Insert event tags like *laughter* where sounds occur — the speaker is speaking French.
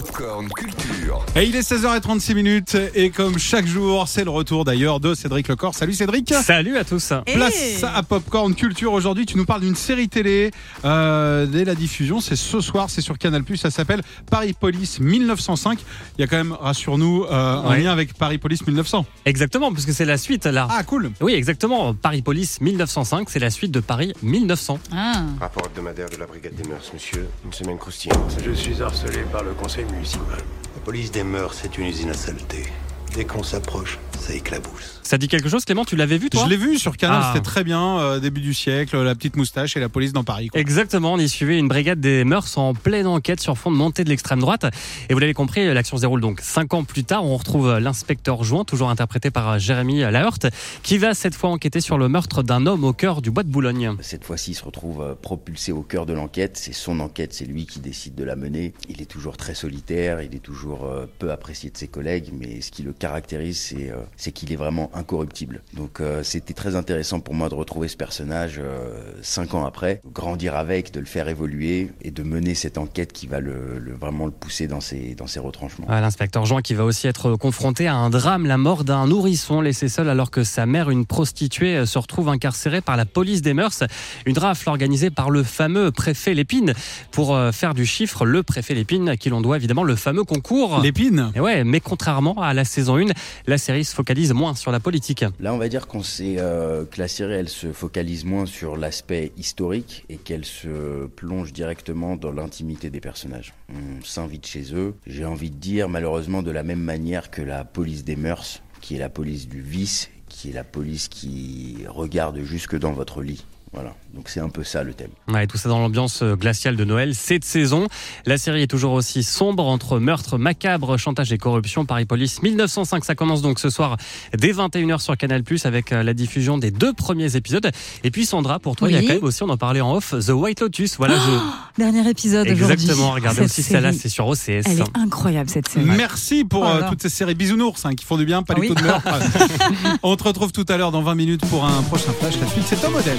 Popcorn Culture. Et il est 16h36 minutes et comme chaque jour, c'est le retour d'ailleurs de Cédric Lecor. Salut Cédric Salut à tous. Place à Popcorn Culture. Aujourd'hui, tu nous parles d'une série télé. Euh, dès la diffusion, c'est ce soir, c'est sur Canal+. Ça s'appelle Paris Police 1905. Il y a quand même, rassure-nous, euh, un Ouais. lien avec Paris Police 1900. Exactement, puisque c'est la suite là. Ah, cool. Oui, exactement. Paris Police 1905, c'est la suite de Paris 1900. Ah. Rapport hebdomadaire de la brigade des mœurs, monsieur. Une semaine croustillante. Je suis harcelé par le conseil La police des mœurs, c'est une usine à saleté. Dès qu'on s'approche, ça éclabousse. Ça dit quelque chose, Clément? Tu l'avais vu toi? Je l'ai vu sur Canal, Ah. c'était très bien. euh, début du siècle, la petite moustache et la police dans Paris. quoi. Exactement, on y suivait une brigade des mœurs en pleine enquête sur fond de montée de l'extrême droite. Et vous l'avez compris, l'action se déroule donc cinq ans plus tard. On retrouve l'inspecteur Join, toujours interprété par Jérémy Laheurte, qui va cette fois enquêter sur le meurtre d'un homme au cœur du bois de Boulogne. Cette fois-ci, il se retrouve euh, propulsé au cœur de l'enquête. C'est son enquête, c'est lui qui décide de la mener. Il est toujours très solitaire, il est toujours euh, peu apprécié de ses collègues, mais ce qui le caractérise, c'est euh, c'est qu'il est vraiment incorruptible. Donc euh, c'était très intéressant pour moi de retrouver ce personnage euh, cinq ans après, grandir avec, de le faire évoluer et de mener cette enquête qui va le, le- vraiment le pousser dans ses, dans ses retranchements. L'inspecteur Jean qui va aussi être confronté à un drame, la mort d'un nourrisson laissé seul alors que sa mère, une prostituée, se retrouve incarcérée par la police des mœurs. Une rafle organisée par le fameux préfet Lépine pour euh, faire du chiffre le préfet Lépine à qui l'on doit évidemment le fameux concours. L'épine Et ouais, mais contrairement à la saison 1, la série se focalise moins sur la politique. Là, on va dire qu'on sait euh, que la série, elle se focalise moins sur l'aspect historique et qu'elle se plonge directement dans l'intimité des personnages. On s'invite chez eux. J'ai envie de dire, malheureusement, de la même manière que la police des mœurs, qui est la police du vice, qui est la police qui regarde jusque dans votre lit. Voilà. Donc c'est un peu ça le thème. Ouais, tout ça dans l'ambiance euh, glaciale de Noël, cette saison. La série est toujours aussi sombre entre meurtre macabre, chantage et corruption. Paris Police 1905, ça commence donc ce soir dès 21h sur Canal+, avec euh, la diffusion des deux premiers épisodes. Et puis Sandra, pour toi, il y a Oui. quand même aussi, on en parlait en off, The White Lotus. Voilà, je... Dernier épisode aujourd'hui. Exactement, regardez Cette aussi celle-là, c'est sur OCS. Elle est incroyable cette série. Merci pour Oh euh, toutes ces séries bisounours hein, qui font du bien, pas Ah du oui. tout de meurtre. *laughs* On te retrouve tout à l'heure dans 20 minutes pour un prochain flash. La suite, c'est ton modèle.